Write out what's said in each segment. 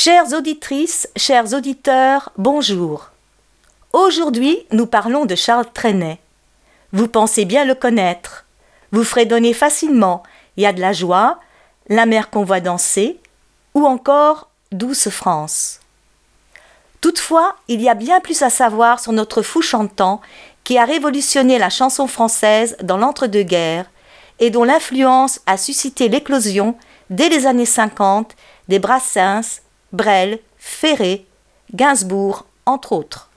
Chères auditrices, chers auditeurs, bonjour. Aujourd'hui, nous parlons de Charles Trenet. Vous pensez bien le connaître. Vous fredonnez facilement. Il y a de la joie, la mer qu'on voit danser, ou encore Douce France. Toutefois, il y a bien plus à savoir sur notre fou chantant qui a révolutionné la chanson française dans l'entre-deux-guerres et dont l'influence a suscité l'éclosion, dès les années 50, des Brassens, Brel, Ferré, Gainsbourg, entre autres.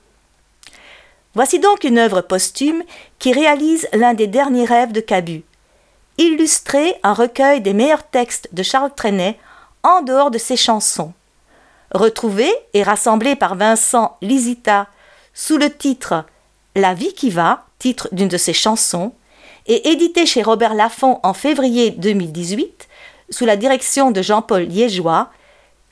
Voici donc une œuvre posthume qui réalise l'un des derniers rêves de Cabu. Illustrer un recueil des meilleurs textes de Charles Trenet en dehors de ses chansons. Retrouvé et rassemblé par Vincent Lisita sous le titre La vie qui va, titre d'une de ses chansons, et édité chez Robert Laffont en février 2018 sous la direction de Jean-Paul Liégeois,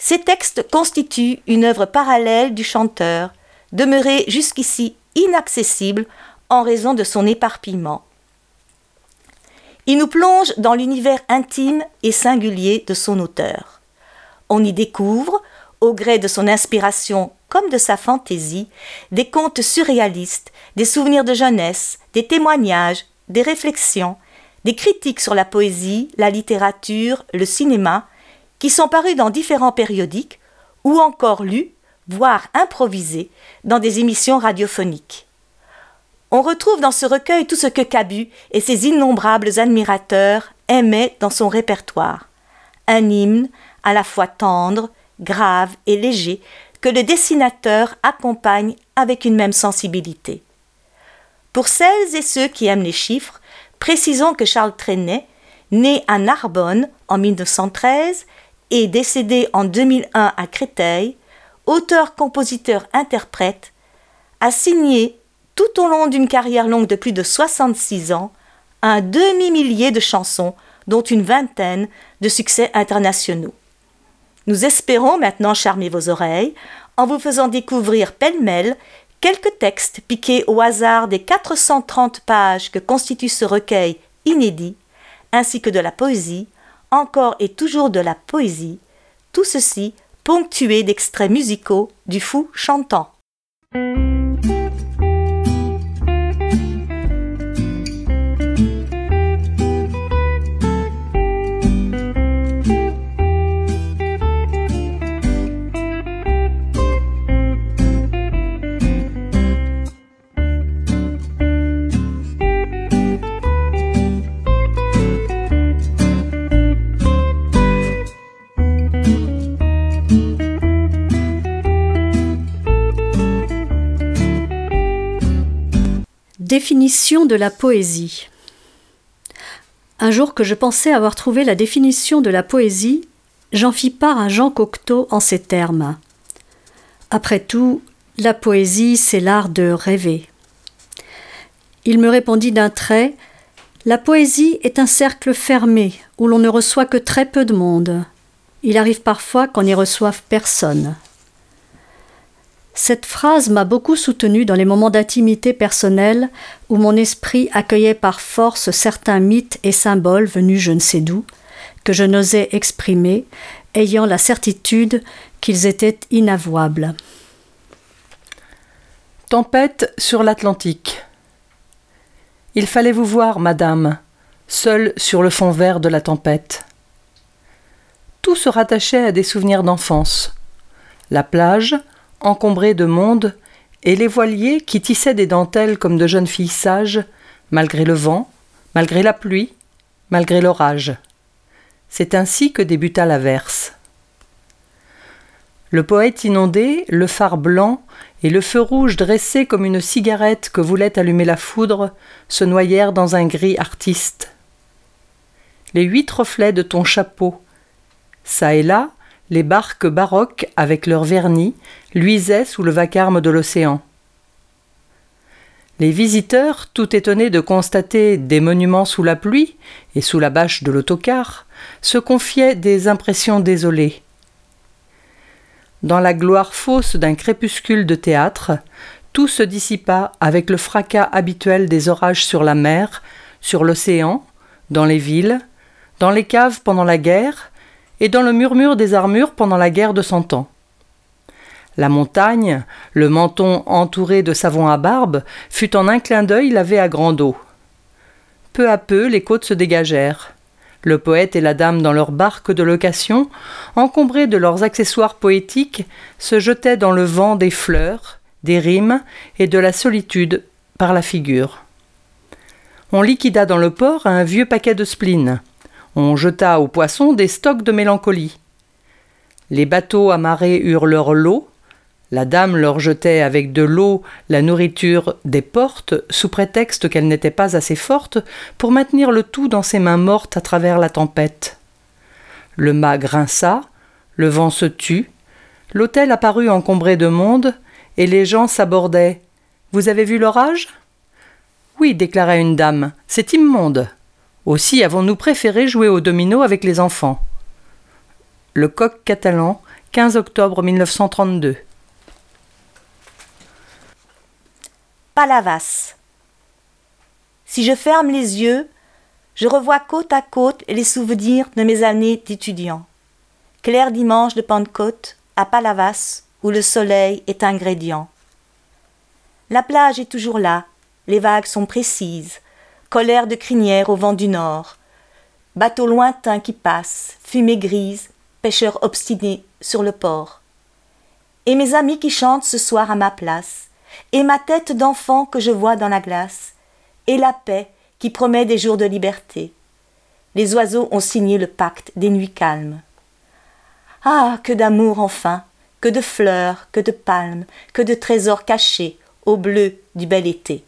ces textes constituent une œuvre parallèle du chanteur, demeuré jusqu'ici inaccessible en raison de son éparpillement. Il nous plonge dans l'univers intime et singulier de son auteur. On y découvre, au gré de son inspiration comme de sa fantaisie, des contes surréalistes, des souvenirs de jeunesse, des témoignages, des réflexions, des critiques sur la poésie, la littérature, le cinéma, qui sont parus dans différents périodiques ou encore lus, voire improvisés, dans des émissions radiophoniques. On retrouve dans ce recueil tout ce que Cabu et ses innombrables admirateurs aimaient dans son répertoire. Un hymne à la fois tendre, grave et léger que le dessinateur accompagne avec une même sensibilité. Pour celles et ceux qui aiment les chiffres, précisons que Charles Trenet, né à Narbonne en 1913 et décédé en 2001 à Créteil, auteur, compositeur, interprète, a signé tout au long d'une carrière longue de plus de 66 ans un demi-millier de chansons, dont une vingtaine de succès internationaux. Nous espérons maintenant charmer vos oreilles en vous faisant découvrir pêle-mêle quelques textes piqués au hasard des 430 pages que constitue ce recueil inédit, ainsi que de la poésie, encore et toujours de la poésie, tout ceci ponctué d'extraits musicaux du fou chantant. Définition de la poésie. Un jour que je pensais avoir trouvé la définition de la poésie, j'en fis part à Jean Cocteau en ces termes. Après tout, la poésie, c'est l'art de rêver. Il me répondit d'un trait La poésie est un cercle fermé où l'on ne reçoit que très peu de monde. Il arrive parfois qu'on n'y reçoive personne. Cette phrase m'a beaucoup soutenue dans les moments d'intimité personnelle où mon esprit accueillait par force certains mythes et symboles venus je ne sais d'où, que je n'osais exprimer, ayant la certitude qu'ils étaient inavouables. Tempête sur l'Atlantique. Il fallait vous voir, madame, seule sur le fond vert de la tempête. tout se rattachait à des souvenirs d'enfance. La plage, encombrée de monde, et les voiliers qui tissaient des dentelles comme de jeunes filles sages, malgré le vent, malgré la pluie, malgré l'orage. C'est ainsi que débuta la verse. Le poète inondé, le phare blanc et le feu rouge dressé comme une cigarette que voulait allumer la foudre se noyèrent dans un gris artiste. Les huit reflets de ton chapeau, ça et là, les barques baroques avec leur vernis luisaient sous le vacarme de l'océan. Les visiteurs, tout étonnés de constater des monuments sous la pluie et sous la bâche de l'autocar, se confiaient des impressions désolées. Dans la gloire fausse d'un crépuscule de théâtre, tout se dissipa avec le fracas habituel des orages sur la mer, sur l'océan, dans les villes, dans les caves pendant la guerre, et dans le murmure des armures pendant la guerre de Cent Ans. La montagne, le menton entouré de savon à barbe, fut en un clin d'œil lavé à grande eau. Peu à peu, les côtes se dégagèrent. Le poète et la dame dans leur barque de location, encombrés de leurs accessoires poétiques, se jetaient dans le vent des fleurs, des rimes et de la solitude par la figure. On liquida dans le port un vieux paquet de spleen. On jeta aux poissons des stocks de mélancolie. Les bateaux amarrés eurent leur lot, la dame leur jetait avec de l'eau la nourriture des portes, sous prétexte qu'elle n'était pas assez forte pour maintenir le tout dans ses mains mortes à travers la tempête. Le mât grinça, le vent se tut, l'hôtel apparut encombré de monde, et les gens s'abordaient. Vous avez vu l'orage? Oui, déclara une dame, c'est immonde. Aussi avons-nous préféré jouer au domino avec les enfants. Le coq catalan, 15 octobre 1932. Palavas. Si je ferme les yeux, je revois côte à côte les souvenirs de mes années d'étudiant. Clair dimanche de Pentecôte à Palavas où le soleil est ingrédient. La plage est toujours là, les vagues sont précises, colère de crinière au vent du nord, bateau lointain qui passe, fumée grise, pêcheurs obstinés sur le port. Et mes amis qui chantent ce soir à ma place, et ma tête d'enfant que je vois dans la glace, et la paix qui promet des jours de liberté. Les oiseaux ont signé le pacte des nuits calmes. Ah, que d'amour enfin, que de fleurs, que de palmes, que de trésors cachés au bleu du bel été.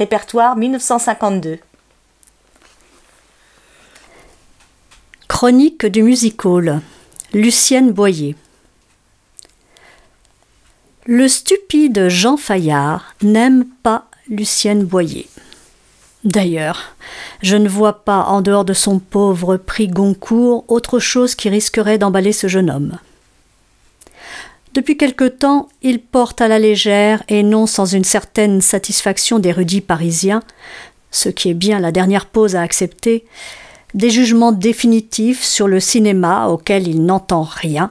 Répertoire 1952. Chronique du music hall. Lucienne Boyer. Le stupide Jean Fayard n'aime pas Lucienne Boyer. D'ailleurs, je ne vois pas, en dehors de son pauvre prix Goncourt, autre chose qui risquerait d'emballer ce jeune homme. Depuis quelque temps, il porte à la légère, et non sans une certaine satisfaction d'érudits parisiens, ce qui est bien la dernière pause à accepter, des jugements définitifs sur le cinéma auquel il n'entend rien,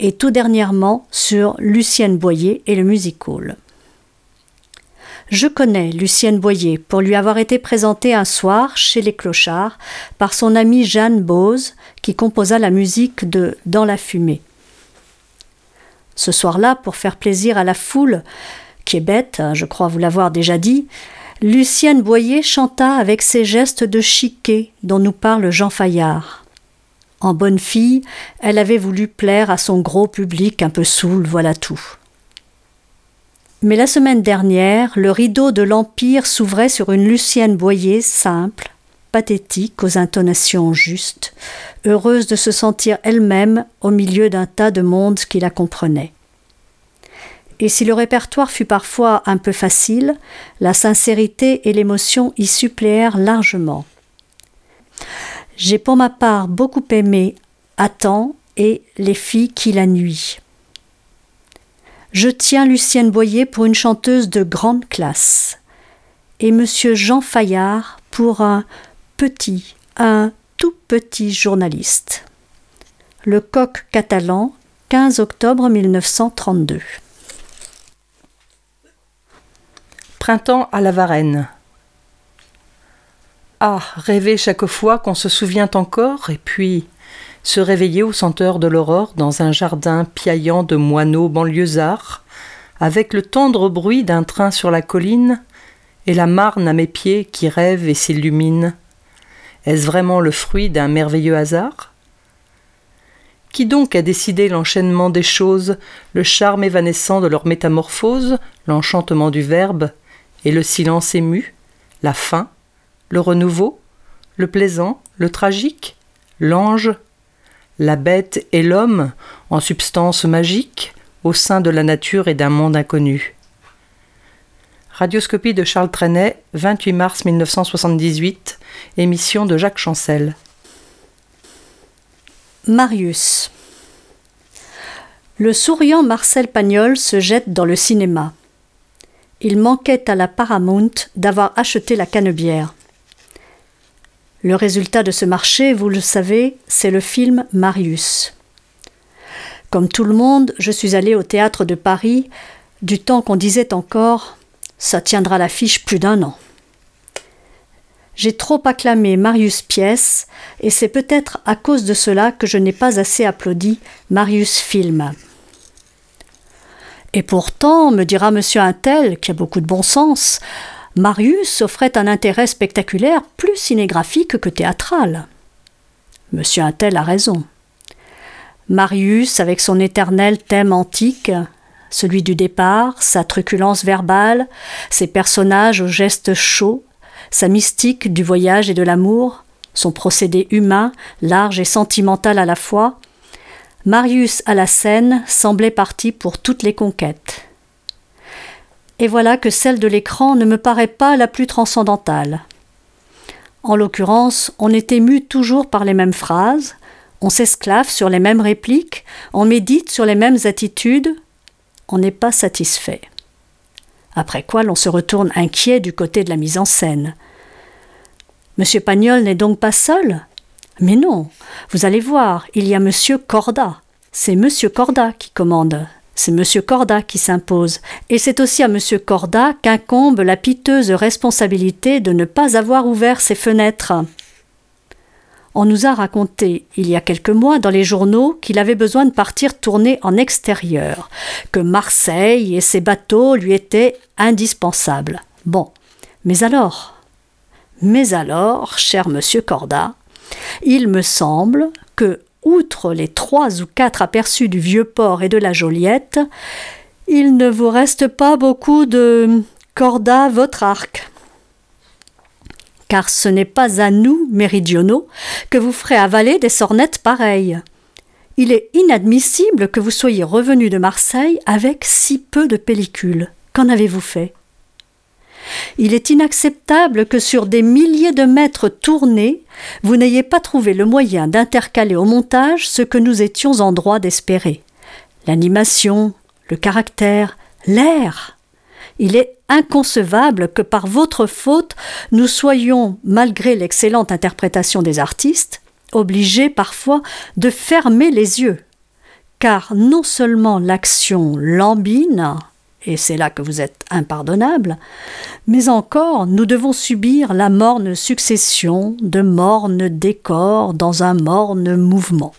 et tout dernièrement sur Lucienne Boyer et le music hall. Je connais Lucienne Boyer pour lui avoir été présentée un soir chez les clochards par son amie Jeanne Bose qui composa la musique de Dans la fumée. Ce soir-là, pour faire plaisir à la foule, qui est bête, je crois vous l'avoir déjà dit, Lucienne Boyer chanta avec ses gestes de chiquet dont nous parle Jean Fayard. En bonne fille, elle avait voulu plaire à son gros public un peu saoul, voilà tout. Mais la semaine dernière, le rideau de l'Empire s'ouvrait sur une Lucienne Boyer simple, aux intonations justes, heureuse de se sentir elle-même au milieu d'un tas de monde qui la comprenait. Et si le répertoire fut parfois un peu facile, la sincérité et l'émotion y suppléèrent largement. J'ai pour ma part beaucoup aimé Attends et Les filles qui la nuit. Je tiens Lucienne Boyer pour une chanteuse de grande classe et monsieur Jean Fayard pour un petit, un tout petit journaliste. Le coq catalan, 15 octobre 1932. Printemps à la Varenne. Ah, rêver chaque fois qu'on se souvient encore, et puis se réveiller aux senteurs de l'aurore dans un jardin piaillant de moineaux banlieusards, avec le tendre bruit d'un train sur la colline et la marne à mes pieds qui rêve et s'illumine. Est-ce vraiment le fruit d'un merveilleux hasard? Qui donc a décidé l'enchaînement des choses, le charme évanescent de leur métamorphose, l'enchantement du verbe, et le silence ému, la fin, le renouveau, le plaisant, le tragique, l'ange, la bête et l'homme, en substance magique, au sein de la nature et d'un monde inconnu. Radioscopie de Charles Trenet, 28 mars 1978, émission de Jacques Chancel. Marius. Le souriant Marcel Pagnol se jette dans le cinéma. Il manquait à la Paramount d'avoir acheté la canebière. Le résultat de ce marché, vous le savez, c'est le film Marius. Comme tout le monde, je suis allé au théâtre de Paris du temps qu'on disait encore ça tiendra l'affiche plus d'un an. J'ai trop acclamé Marius Pièce, et c'est peut-être à cause de cela que je n'ai pas assez applaudi Marius Film. Et pourtant, me dira monsieur Intel, qui a beaucoup de bon sens, Marius offrait un intérêt spectaculaire plus cinégraphique que théâtral. Monsieur Intel a raison. Marius, avec son éternel thème antique, celui du départ, sa truculence verbale, ses personnages aux gestes chauds, sa mystique du voyage et de l'amour, son procédé humain, large et sentimental à la fois, Marius à la scène semblait parti pour toutes les conquêtes et voilà que celle de l'écran ne me paraît pas la plus transcendantale. En l'occurrence, on est ému toujours par les mêmes phrases, on s'esclave sur les mêmes répliques, on médite sur les mêmes attitudes, on n'est pas satisfait. Après quoi l'on se retourne inquiet du côté de la mise en scène. Monsieur Pagnol n'est donc pas seul? Mais non, vous allez voir, il y a Monsieur Corda. C'est Monsieur Corda qui commande, c'est M. Corda qui s'impose, et c'est aussi à M. Corda qu'incombe la piteuse responsabilité de ne pas avoir ouvert ses fenêtres. On nous a raconté, il y a quelques mois, dans les journaux, qu'il avait besoin de partir tourner en extérieur, que Marseille et ses bateaux lui étaient indispensables. Bon, mais alors Mais alors, cher monsieur Corda, il me semble que outre les trois ou quatre aperçus du vieux port et de la Joliette, il ne vous reste pas beaucoup de corda votre arc. Car ce n'est pas à nous, méridionaux, que vous ferez avaler des sornettes pareilles. Il est inadmissible que vous soyez revenu de Marseille avec si peu de pellicules. Qu'en avez-vous fait? Il est inacceptable que sur des milliers de mètres tournés, vous n'ayez pas trouvé le moyen d'intercaler au montage ce que nous étions en droit d'espérer. L'animation, le caractère, l'air. Il est inconcevable que par votre faute, nous soyons, malgré l'excellente interprétation des artistes, obligés parfois de fermer les yeux. Car non seulement l'action lambine, et c'est là que vous êtes impardonnable, mais encore nous devons subir la morne succession de mornes décors dans un morne mouvement.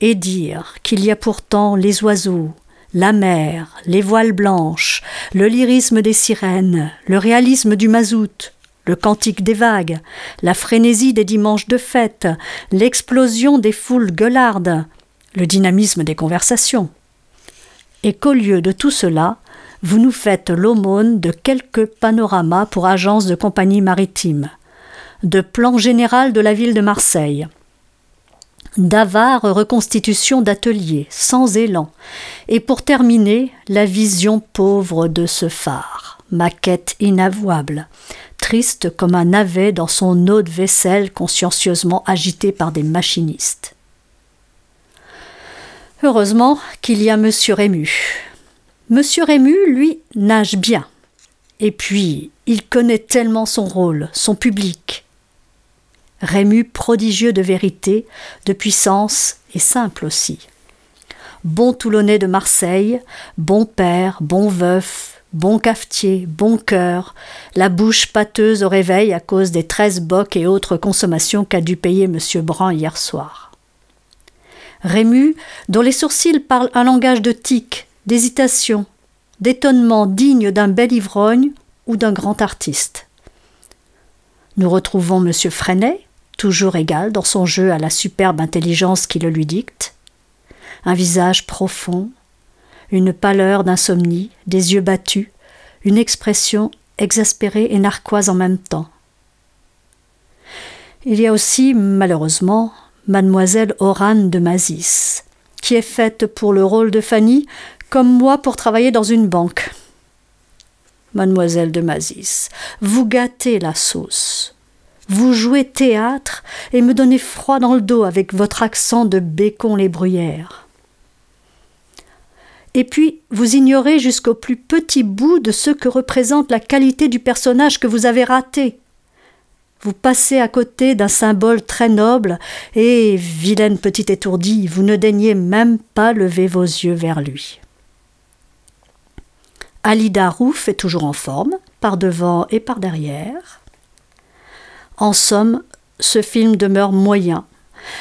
Et dire qu'il y a pourtant les oiseaux, la mer, les voiles blanches, le lyrisme des sirènes, le réalisme du mazout, le cantique des vagues, la frénésie des dimanches de fête, l'explosion des foules gueulardes, le dynamisme des conversations, et qu'au lieu de tout cela, vous nous faites l'aumône de quelques panoramas pour agences de compagnie maritime, de plan général de la ville de Marseille, d'avares reconstitutions d'ateliers sans élan, et pour terminer, la vision pauvre de ce phare, maquette inavouable, triste comme un navet dans son eau de vaisselle consciencieusement agité par des machinistes. Heureusement qu'il y a Monsieur Rému. Monsieur Rému, lui, nage bien. Et puis, il connaît tellement son rôle, son public. Rému prodigieux de vérité, de puissance et simple aussi. Bon Toulonnais de Marseille, bon père, bon veuf, bon cafetier, bon cœur, la bouche pâteuse au réveil à cause des treize bocs et autres consommations qu'a dû payer M. Brand hier soir. Rému, dont les sourcils parlent un langage de tic, d'hésitation, d'étonnement digne d'un bel ivrogne ou d'un grand artiste. Nous retrouvons M. Freinet, toujours égal dans son jeu à la superbe intelligence qui le lui dicte, un visage profond, une pâleur d'insomnie, des yeux battus, une expression exaspérée et narquoise en même temps. Il y a aussi, malheureusement, mademoiselle Orane de Mazis, qui est faite pour le rôle de Fanny, comme moi pour travailler dans une banque. Mademoiselle de Mazis, vous gâtez la sauce. Vous jouez théâtre et me donnez froid dans le dos avec votre accent de bécon les bruyères. Et puis, vous ignorez jusqu'au plus petit bout de ce que représente la qualité du personnage que vous avez raté. Vous passez à côté d'un symbole très noble, et, vilaine petite étourdie, vous ne daignez même pas lever vos yeux vers lui. Alida Rouf est toujours en forme, par devant et par derrière. En somme, ce film demeure moyen,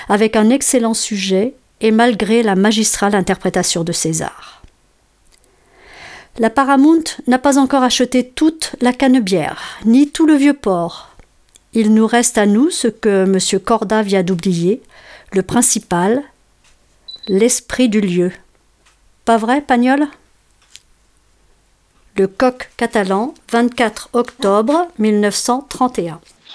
avec un excellent sujet et malgré la magistrale interprétation de César. La Paramount n'a pas encore acheté toute la canebière, ni tout le vieux port. Il nous reste à nous ce que M. Corda vient d'oublier, le principal, l'esprit du lieu. Pas vrai, Pagnol? Le coq catalan, 24 octobre 1931.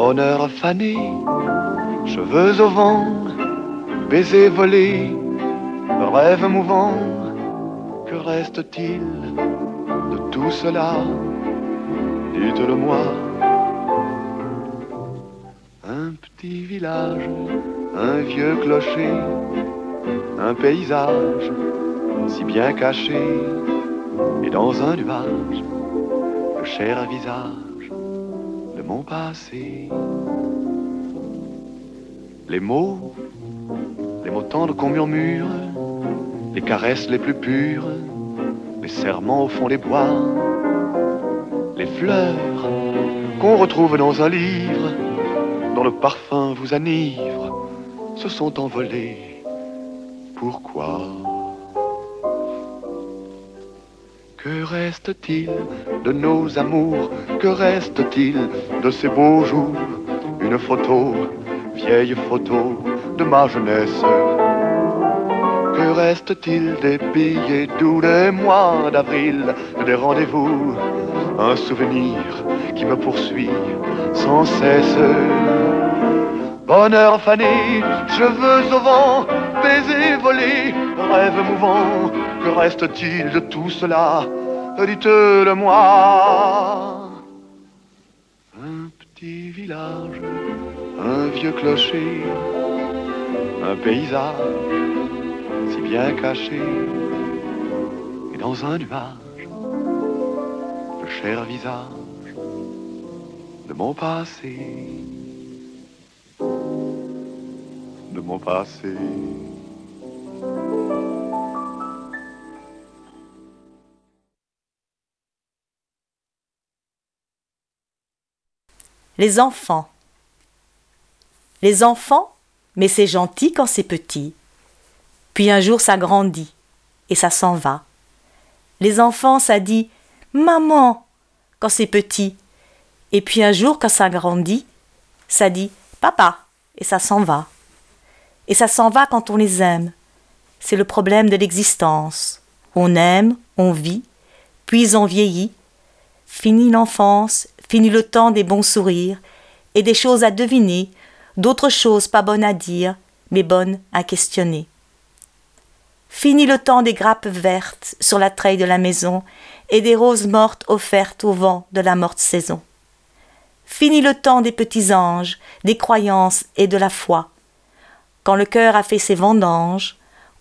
Bonheur fané, cheveux au vent, baisers volés, rêve mouvant, que reste-t-il de tout cela? Dites-le-moi. petit village, un vieux clocher, un paysage si bien caché, et dans un nuage, le cher visage passé. Les mots, les mots tendres qu'on murmure, les caresses les plus pures, les serments au fond des bois, les fleurs qu'on retrouve dans un livre dont le parfum vous enivre, se sont envolés. Pourquoi? Que reste-t-il de nos amours? Que reste-t-il de ces beaux jours? Une photo, vieille photo de ma jeunesse. Que reste-t-il des billets doux des mois d'avril, des rendez-vous? Un souvenir qui me poursuit sans cesse. Bonheur fané, cheveux au vent, baisers volés, rêve mouvant, que reste-t-il de tout cela Dites-le-moi. Un petit village, un vieux clocher, un paysage si bien caché, et dans un nuage, le cher visage de mon passé. mon passé. Les enfants. Les enfants, mais c'est gentil quand c'est petit. Puis un jour ça grandit et ça s'en va. Les enfants, ça dit Maman quand c'est petit. Et puis un jour, quand ça grandit, ça dit Papa, et ça s'en va. Et ça s'en va quand on les aime. C'est le problème de l'existence. On aime, on vit, puis on vieillit. Fini l'enfance, fini le temps des bons sourires, et des choses à deviner, d'autres choses pas bonnes à dire, mais bonnes à questionner. Fini le temps des grappes vertes sur la treille de la maison et des roses mortes offertes au vent de la morte saison. Fini le temps des petits anges, des croyances et de la foi. Quand le cœur a fait ses vendanges,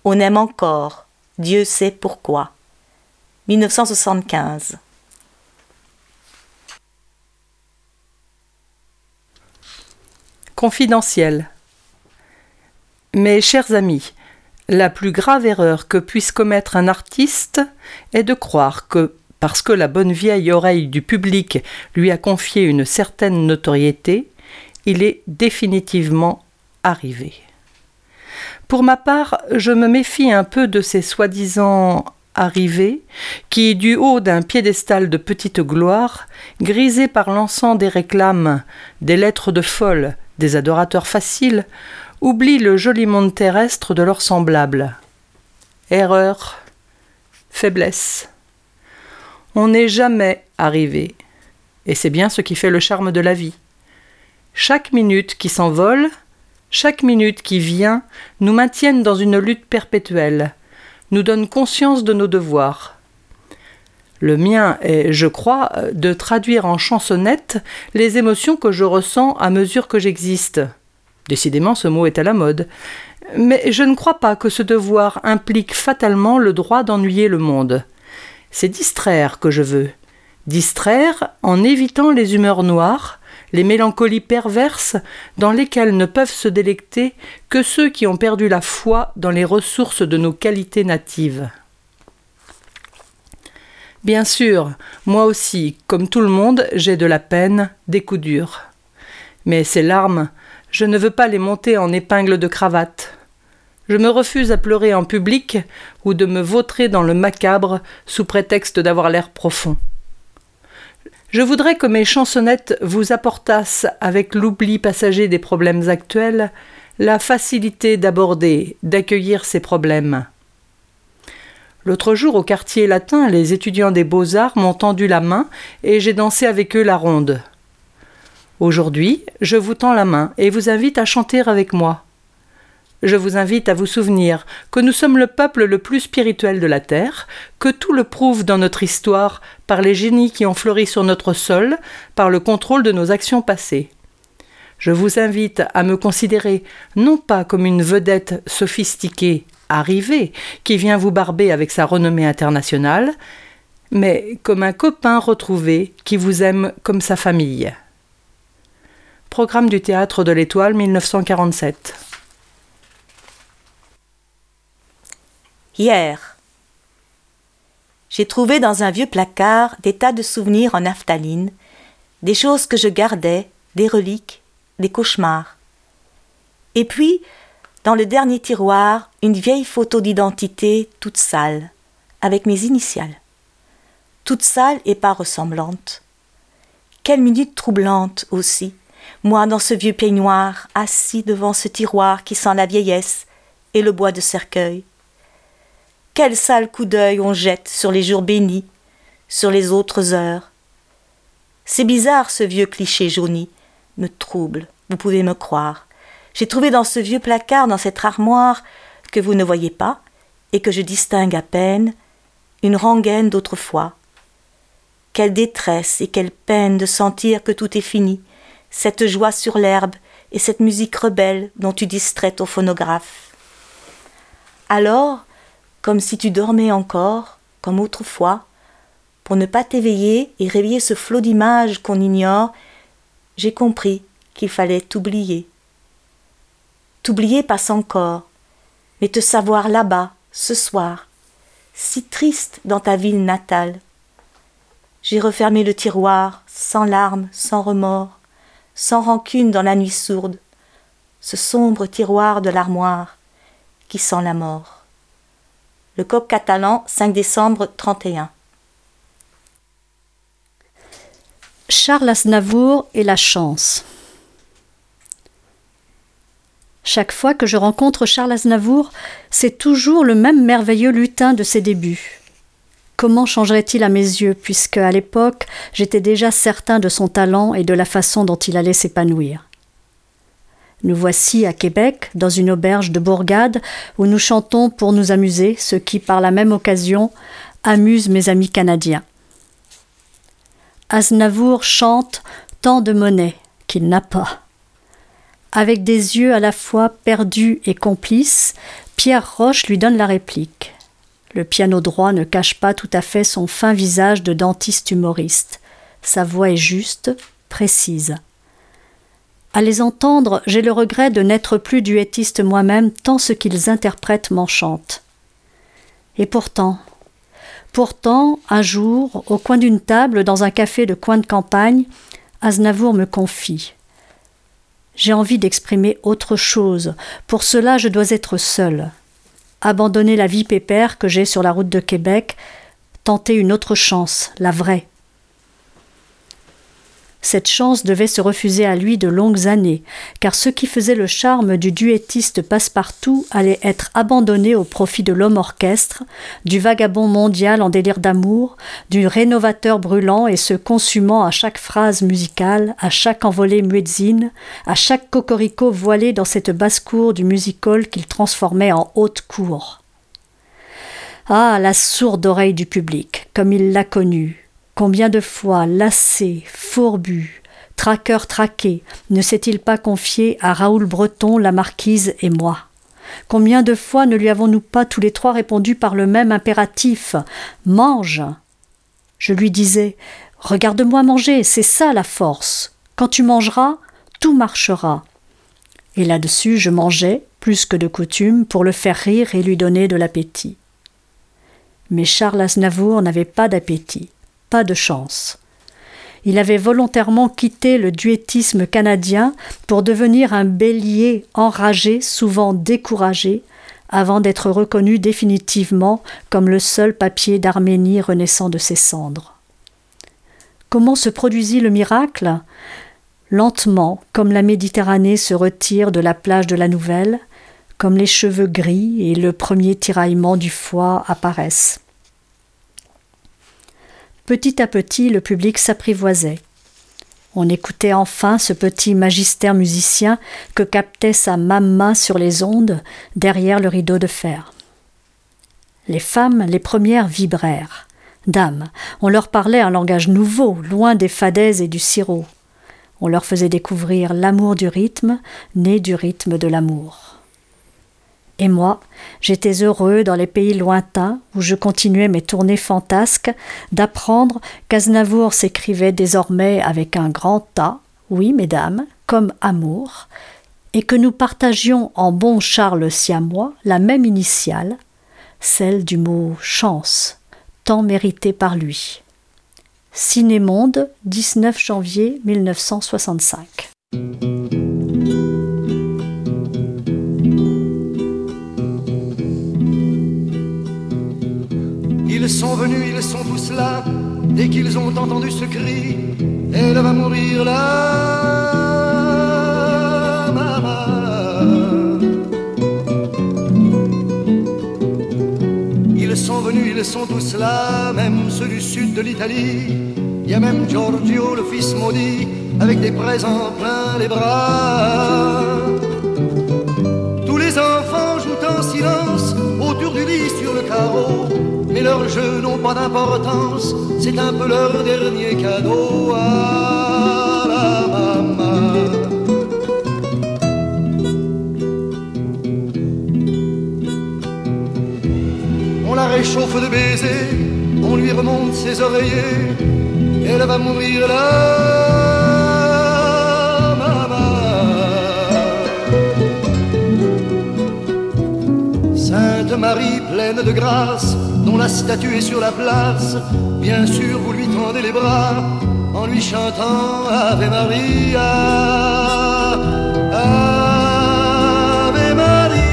on aime encore, Dieu sait pourquoi. 1975 Confidentiel. Mes chers amis, la plus grave erreur que puisse commettre un artiste est de croire que, parce que la bonne vieille oreille du public lui a confié une certaine notoriété, il est définitivement arrivé. Pour ma part, je me méfie un peu de ces soi-disant arrivés qui, du haut d'un piédestal de petite gloire, grisés par l'encens des réclames, des lettres de folle, des adorateurs faciles, oublient le joli monde terrestre de leurs semblables. Erreur, faiblesse. On n'est jamais arrivé, et c'est bien ce qui fait le charme de la vie. Chaque minute qui s'envole, chaque minute qui vient, nous maintiennent dans une lutte perpétuelle, nous donne conscience de nos devoirs. Le mien est, je crois, de traduire en chansonnette les émotions que je ressens à mesure que j'existe. Décidément, ce mot est à la mode. Mais je ne crois pas que ce devoir implique fatalement le droit d'ennuyer le monde. C'est distraire que je veux. Distraire en évitant les humeurs noires, les mélancolies perverses dans lesquelles ne peuvent se délecter que ceux qui ont perdu la foi dans les ressources de nos qualités natives. Bien sûr, moi aussi, comme tout le monde, j'ai de la peine, des coups durs. Mais ces larmes, je ne veux pas les monter en épingle de cravate. Je me refuse à pleurer en public ou de me vautrer dans le macabre sous prétexte d'avoir l'air profond. Je voudrais que mes chansonnettes vous apportassent, avec l'oubli passager des problèmes actuels, la facilité d'aborder, d'accueillir ces problèmes. L'autre jour, au quartier latin, les étudiants des beaux-arts m'ont tendu la main et j'ai dansé avec eux la ronde. Aujourd'hui, je vous tends la main et vous invite à chanter avec moi. Je vous invite à vous souvenir que nous sommes le peuple le plus spirituel de la terre, que tout le prouve dans notre histoire par les génies qui ont fleuri sur notre sol, par le contrôle de nos actions passées. Je vous invite à me considérer non pas comme une vedette sophistiquée, arrivée, qui vient vous barber avec sa renommée internationale, mais comme un copain retrouvé qui vous aime comme sa famille. Programme du théâtre de l'Étoile 1947. Hier. J'ai trouvé dans un vieux placard des tas de souvenirs en naphtaline, des choses que je gardais, des reliques, des cauchemars. Et puis, dans le dernier tiroir, une vieille photo d'identité toute sale, avec mes initiales. Toute sale et pas ressemblante. Quelle minute troublante aussi moi dans ce vieux peignoir, assis devant ce tiroir qui sent la vieillesse et le bois de cercueil. Quel sale coup d'œil on jette sur les jours bénis, sur les autres heures. C'est bizarre ce vieux cliché jauni, me trouble, vous pouvez me croire. J'ai trouvé dans ce vieux placard, dans cette armoire, que vous ne voyez pas, et que je distingue à peine, une rengaine d'autrefois. Quelle détresse et quelle peine de sentir que tout est fini, cette joie sur l'herbe et cette musique rebelle dont tu distrais au phonographe. Alors, comme si tu dormais encore, comme autrefois, pour ne pas t'éveiller et réveiller ce flot d'images qu'on ignore, j'ai compris qu'il fallait t'oublier. T'oublier passe encore, mais te savoir là-bas, ce soir, si triste dans ta ville natale. J'ai refermé le tiroir, sans larmes, sans remords, sans rancune dans la nuit sourde, ce sombre tiroir de l'armoire qui sent la mort. Le coq catalan, 5 décembre 31. Charles Aznavour et la chance. Chaque fois que je rencontre Charles Aznavour, c'est toujours le même merveilleux lutin de ses débuts. Comment changerait-il à mes yeux, puisque à l'époque j'étais déjà certain de son talent et de la façon dont il allait s'épanouir. Nous voici à Québec, dans une auberge de bourgade, où nous chantons pour nous amuser, ce qui, par la même occasion, amuse mes amis canadiens. Aznavour chante tant de monnaie qu'il n'a pas. Avec des yeux à la fois perdus et complices, Pierre Roche lui donne la réplique. Le piano droit ne cache pas tout à fait son fin visage de dentiste humoriste. Sa voix est juste, précise. À les entendre, j'ai le regret de n'être plus duettiste moi-même, tant ce qu'ils interprètent m'enchante. Et pourtant, pourtant, un jour, au coin d'une table, dans un café de coin de campagne, Aznavour me confie. J'ai envie d'exprimer autre chose. Pour cela, je dois être seul. Abandonner la vie pépère que j'ai sur la route de Québec, tenter une autre chance, la vraie. Cette chance devait se refuser à lui de longues années, car ce qui faisait le charme du duettiste passe-partout allait être abandonné au profit de l'homme orchestre, du vagabond mondial en délire d'amour, du rénovateur brûlant et se consumant à chaque phrase musicale, à chaque envolée muezzine, à chaque cocorico voilé dans cette basse-cour du music-hall qu'il transformait en haute cour. Ah, la sourde oreille du public, comme il l'a connue, Combien de fois, lassé, fourbu, traqueur traqué, ne s'est-il pas confié à Raoul Breton, la marquise et moi? Combien de fois ne lui avons-nous pas tous les trois répondu par le même impératif Mange Je lui disais Regarde-moi manger, c'est ça la force. Quand tu mangeras, tout marchera. Et là-dessus, je mangeais, plus que de coutume, pour le faire rire et lui donner de l'appétit. Mais Charles Aznavour n'avait pas d'appétit pas de chance. Il avait volontairement quitté le duettisme canadien pour devenir un bélier enragé, souvent découragé, avant d'être reconnu définitivement comme le seul papier d'Arménie renaissant de ses cendres. Comment se produisit le miracle? Lentement, comme la Méditerranée se retire de la plage de la Nouvelle, comme les cheveux gris et le premier tiraillement du foie apparaissent. Petit à petit, le public s'apprivoisait. On écoutait enfin ce petit magistère musicien que captait sa mamma sur les ondes derrière le rideau de fer. Les femmes, les premières, vibrèrent. Dames, on leur parlait un langage nouveau, loin des fadaises et du sirop. On leur faisait découvrir l'amour du rythme, né du rythme de l'amour. Et moi, j'étais heureux dans les pays lointains où je continuais mes tournées fantasques d'apprendre qu'Aznavour s'écrivait désormais avec un grand A, oui, mesdames, comme amour, et que nous partagions en bon Charles siamois la même initiale, celle du mot chance, tant mérité par lui. Cinémonde, 19 janvier 1965. Ils sont venus, ils sont tous là, dès qu'ils ont entendu ce cri, elle va mourir là, maman. Ils sont venus, ils sont tous là, même ceux du sud de l'Italie. Il y a même Giorgio, le fils maudit, avec des présents plein les bras. Tous les enfants jouent en silence autour du lit sur le carreau mais leurs jeux n'ont pas d'importance, c'est un peu leur dernier cadeau à la maman. On la réchauffe de baisers, on lui remonte ses oreillers, elle va mourir là. Sainte Marie pleine de grâce, dont la statue est sur la place. Bien sûr, vous lui tendez les bras en lui chantant Ave Maria. Ave Maria.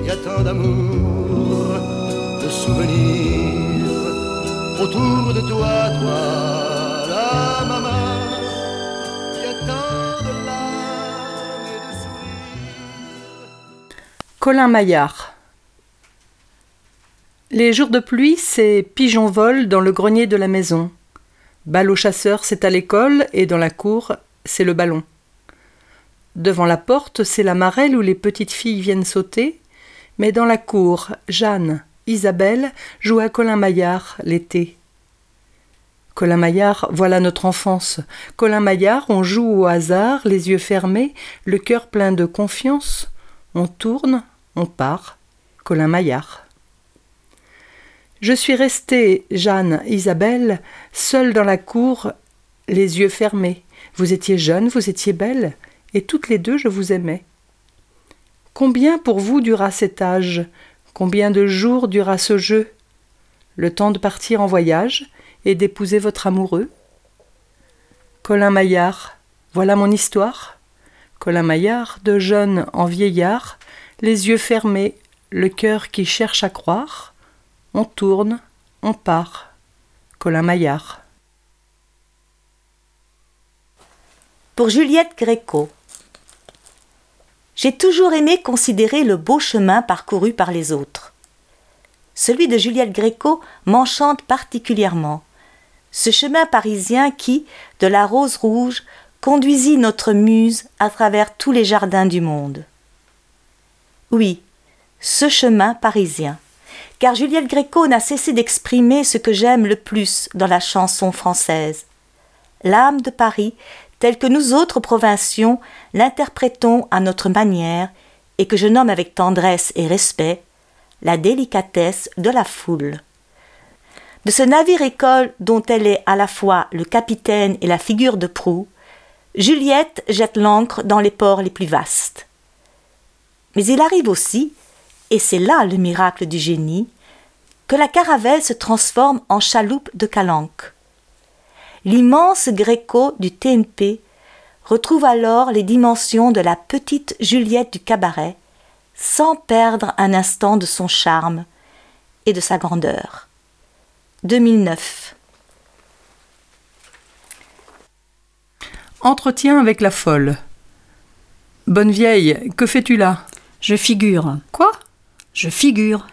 Il y a tant d'amour, de souvenirs autour de toi, toi, Colin Maillard. Les jours de pluie, c'est pigeons volent dans le grenier de la maison. Balle au chasseur, c'est à l'école, et dans la cour, c'est le ballon. Devant la porte, c'est la marelle où les petites filles viennent sauter, mais dans la cour, Jeanne, Isabelle jouent à Colin Maillard l'été. Colin Maillard, voilà notre enfance. Colin Maillard, on joue au hasard, les yeux fermés, le cœur plein de confiance. On tourne, on part. Colin Maillard. Je suis restée, Jeanne, Isabelle, seule dans la cour, les yeux fermés. Vous étiez jeune, vous étiez belle, et toutes les deux je vous aimais. Combien pour vous dura cet âge? Combien de jours dura ce jeu? Le temps de partir en voyage et d'épouser votre amoureux? Colin Maillard, voilà mon histoire. Colin Maillard, de jeune en vieillard, les yeux fermés, le cœur qui cherche à croire. On tourne, on part. Colin Maillard. Pour Juliette Gréco. J'ai toujours aimé considérer le beau chemin parcouru par les autres. Celui de Juliette Gréco m'enchante particulièrement. Ce chemin parisien qui, de la rose rouge, conduisit notre muse à travers tous les jardins du monde. Oui, ce chemin parisien car Juliette Gréco n'a cessé d'exprimer ce que j'aime le plus dans la chanson française. L'âme de Paris, telle que nous autres provinciaux l'interprétons à notre manière, et que je nomme avec tendresse et respect la délicatesse de la foule. De ce navire-école dont elle est à la fois le capitaine et la figure de proue, Juliette jette l'ancre dans les ports les plus vastes. Mais il arrive aussi, et c'est là le miracle du génie, que la caravelle se transforme en chaloupe de calanque. L'immense gréco du TNP retrouve alors les dimensions de la petite Juliette du cabaret, sans perdre un instant de son charme et de sa grandeur. 2009 Entretien avec la folle. Bonne vieille, que fais-tu là? Je figure. Quoi? Je figure.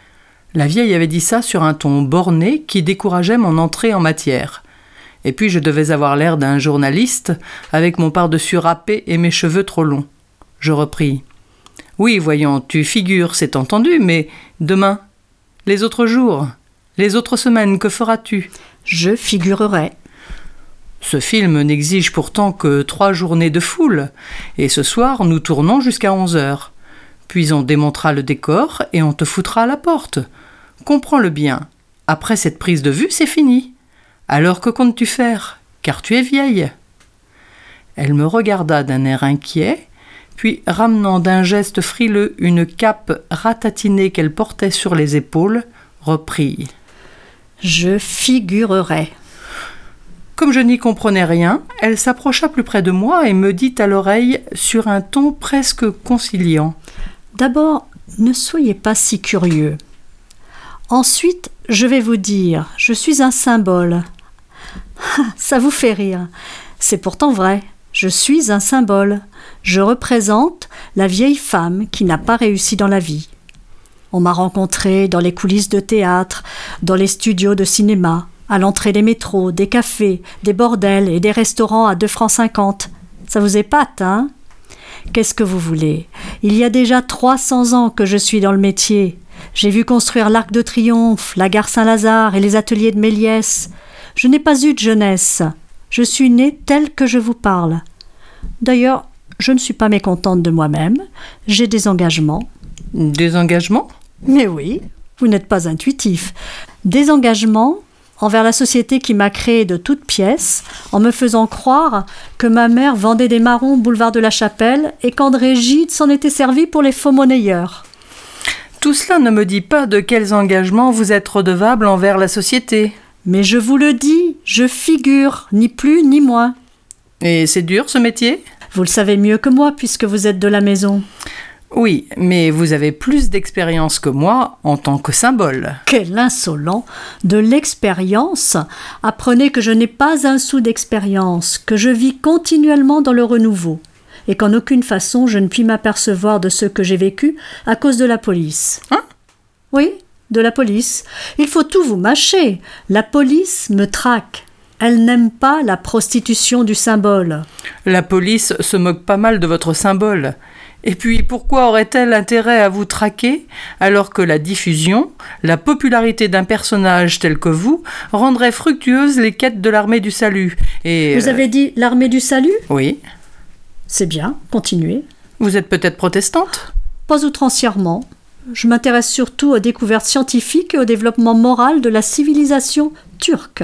La vieille avait dit ça sur un ton borné qui décourageait mon entrée en matière. Et puis je devais avoir l'air d'un journaliste, avec mon par-dessus râpé et mes cheveux trop longs. Je repris. Oui, voyons, tu figures, c'est entendu, mais demain Les autres jours Les autres semaines, que feras-tu? Je figurerai. Ce film n'exige pourtant que trois journées de foule, et ce soir nous tournons jusqu'à onze heures. Puis on démontera le décor et on te foutra à la porte. Comprends-le bien. Après cette prise de vue, c'est fini. Alors que comptes-tu faire? Car tu es vieille. Elle me regarda d'un air inquiet, puis ramenant d'un geste frileux une cape ratatinée qu'elle portait sur les épaules, reprit. Je figurerai. Comme je n'y comprenais rien, elle s'approcha plus près de moi et me dit à l'oreille sur un ton presque conciliant. D'abord, ne soyez pas si curieux. Ensuite, je vais vous dire, je suis un symbole. Ça vous fait rire. C'est pourtant vrai. Je suis un symbole. Je représente la vieille femme qui n'a pas réussi dans la vie. On m'a rencontré dans les coulisses de théâtre, dans les studios de cinéma, à l'entrée des métros, des cafés, des bordels et des restaurants à deux francs cinquante. Ça vous épate, hein? Qu'est-ce que vous voulez? Il y a déjà trois cents ans que je suis dans le métier. J'ai vu construire l'Arc de Triomphe, la gare Saint-Lazare et les ateliers de Méliès. Je n'ai pas eu de jeunesse. Je suis née telle que je vous parle. D'ailleurs, je ne suis pas mécontente de moi-même. J'ai des engagements. Des engagements? Mais oui, vous n'êtes pas intuitif. Des engagements envers la société qui m'a créé de toutes pièces, en me faisant croire que ma mère vendait des marrons au boulevard de la Chapelle et qu'André Gide s'en était servi pour les faux monnayeurs. Tout cela ne me dit pas de quels engagements vous êtes redevable envers la société. Mais je vous le dis, je figure, ni plus ni moins. Et c'est dur ce métier? Vous le savez mieux que moi puisque vous êtes de la maison. Oui, mais vous avez plus d'expérience que moi en tant que symbole. Quel insolent De l'expérience Apprenez que je n'ai pas un sou d'expérience, que je vis continuellement dans le renouveau, et qu'en aucune façon je ne puis m'apercevoir de ce que j'ai vécu à cause de la police. Hein? Oui, de la police. Il faut tout vous mâcher. La police me traque. Elle n'aime pas la prostitution du symbole. La police se moque pas mal de votre symbole. Et puis pourquoi aurait-elle intérêt à vous traquer alors que la diffusion, la popularité d'un personnage tel que vous rendrait fructueuses les quêtes de l'armée du salut et Vous avez dit l'armée du salut? Oui. C'est bien, continuez. Vous êtes peut-être protestante? Pas outrancièrement. Je m'intéresse surtout aux découvertes scientifiques et au développement moral de la civilisation turque.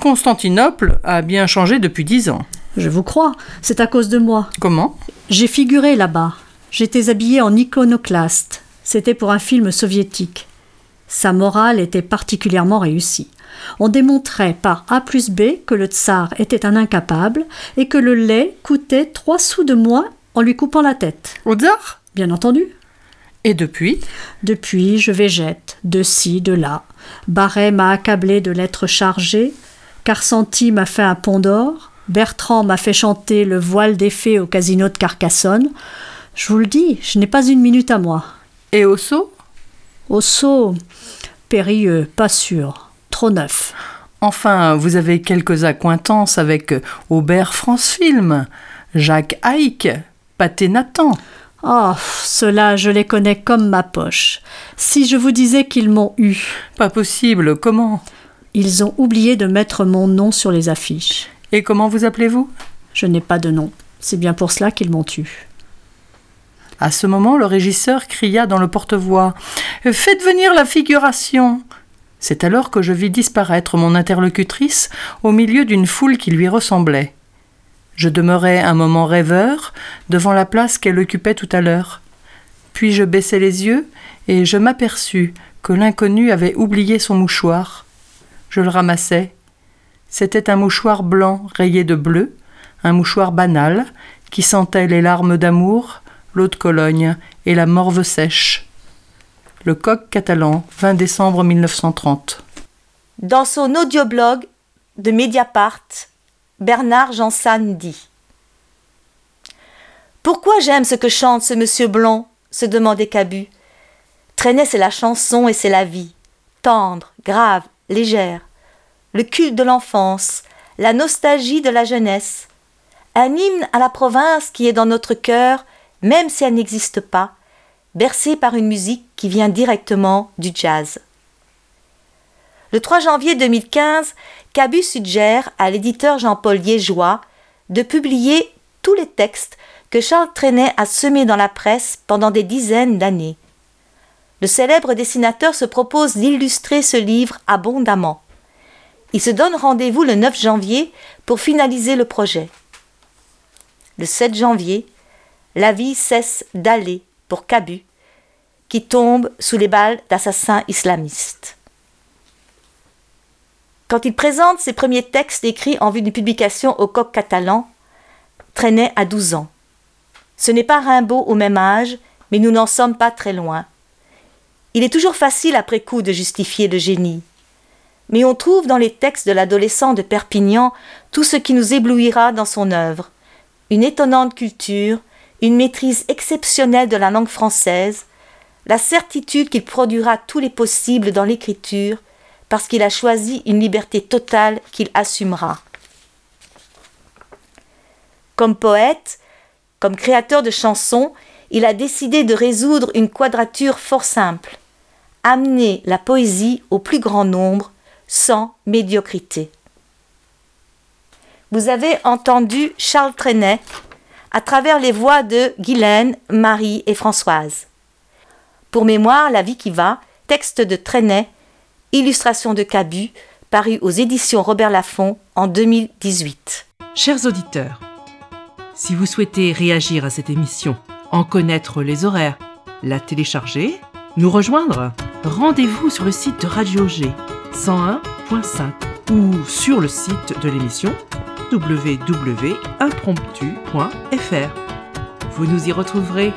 Constantinople a bien changé depuis dix ans. Je vous crois, c'est à cause de moi. Comment? J'ai figuré là-bas. J'étais habillée en iconoclaste. C'était pour un film soviétique. Sa morale était particulièrement réussie. On démontrait par A plus B que le tsar était un incapable et que le lait coûtait trois sous de moins en lui coupant la tête. Au tsar? Bien entendu. Et depuis? Depuis, je végète, de ci, de là. Barret m'a accablé de lettres chargées. Carsanti m'a fait un pont d'or. Bertrand m'a fait chanter le voile des fées au casino de Carcassonne. Je vous le dis, je n'ai pas une minute à moi. Et au saut? Au saut, périlleux, pas sûr, trop neuf. Enfin, vous avez quelques accointances avec Aubert France Film, Jacques Haïk, Pathé Nathan. Oh, ceux-là, je les connais comme ma poche. Si je vous disais qu'ils m'ont eu. Pas possible, comment? Ils ont oublié de mettre mon nom sur les affiches. Et comment vous appelez-vous? Je n'ai pas de nom. C'est bien pour cela qu'ils m'ont eu. À ce moment, le régisseur cria dans le porte-voix Faites venir la figuration C'est alors que je vis disparaître mon interlocutrice au milieu d'une foule qui lui ressemblait. Je demeurai un moment rêveur devant la place qu'elle occupait tout à l'heure. Puis je baissai les yeux et je m'aperçus que l'inconnu avait oublié son mouchoir. Je le ramassai. C'était un mouchoir blanc rayé de bleu, un mouchoir banal qui sentait les larmes d'amour, l'eau de Cologne et la morve sèche. Le coq catalan, 20 décembre 1930. Dans son audioblog de Mediapart, Bernard Jansan dit Pourquoi j'aime ce que chante ce monsieur blond se demandait Cabu. Trenet, c'est la chanson et c'est la vie, tendre, grave, légère, le culte de l'enfance, la nostalgie de la jeunesse, un hymne à la province qui est dans notre cœur, même si elle n'existe pas, bercé par une musique qui vient directement du jazz. Le 3 janvier 2015, Cabu suggère à l'éditeur Jean-Paul Liégeois de publier tous les textes que Charles Trenet a semés dans la presse pendant des dizaines d'années. Le célèbre dessinateur se propose d'illustrer ce livre abondamment. Il se donne rendez-vous le 9 janvier pour finaliser le projet. Le 7 janvier, la vie cesse d'aller pour Cabu, qui tombe sous les balles d'assassins islamistes. Quand il présente ses premiers textes écrits en vue d'une publication au coq catalan, Trenet à 12 ans. Ce n'est pas Rimbaud au même âge, mais nous n'en sommes pas très loin. Il est toujours facile après coup de justifier le génie. Mais on trouve dans les textes de l'adolescent de Perpignan tout ce qui nous éblouira dans son œuvre. Une étonnante culture, une maîtrise exceptionnelle de la langue française, la certitude qu'il produira tous les possibles dans l'écriture, parce qu'il a choisi une liberté totale qu'il assumera. Comme poète, comme créateur de chansons, il a décidé de résoudre une quadrature fort simple amener la poésie au plus grand nombre sans médiocrité. Vous avez entendu Charles Trenet à travers les voix de Guylaine, Marie et Françoise. Pour mémoire, La vie qui va, texte de Trenet, illustration de Cabu, paru aux éditions Robert Laffont en 2018. Chers auditeurs, si vous souhaitez réagir à cette émission, en connaître les horaires, la télécharger, nous rejoindre, rendez-vous sur le site de Radio G 101.5 ou sur le site de l'émission www.impromptu.fr. Vous nous y retrouverez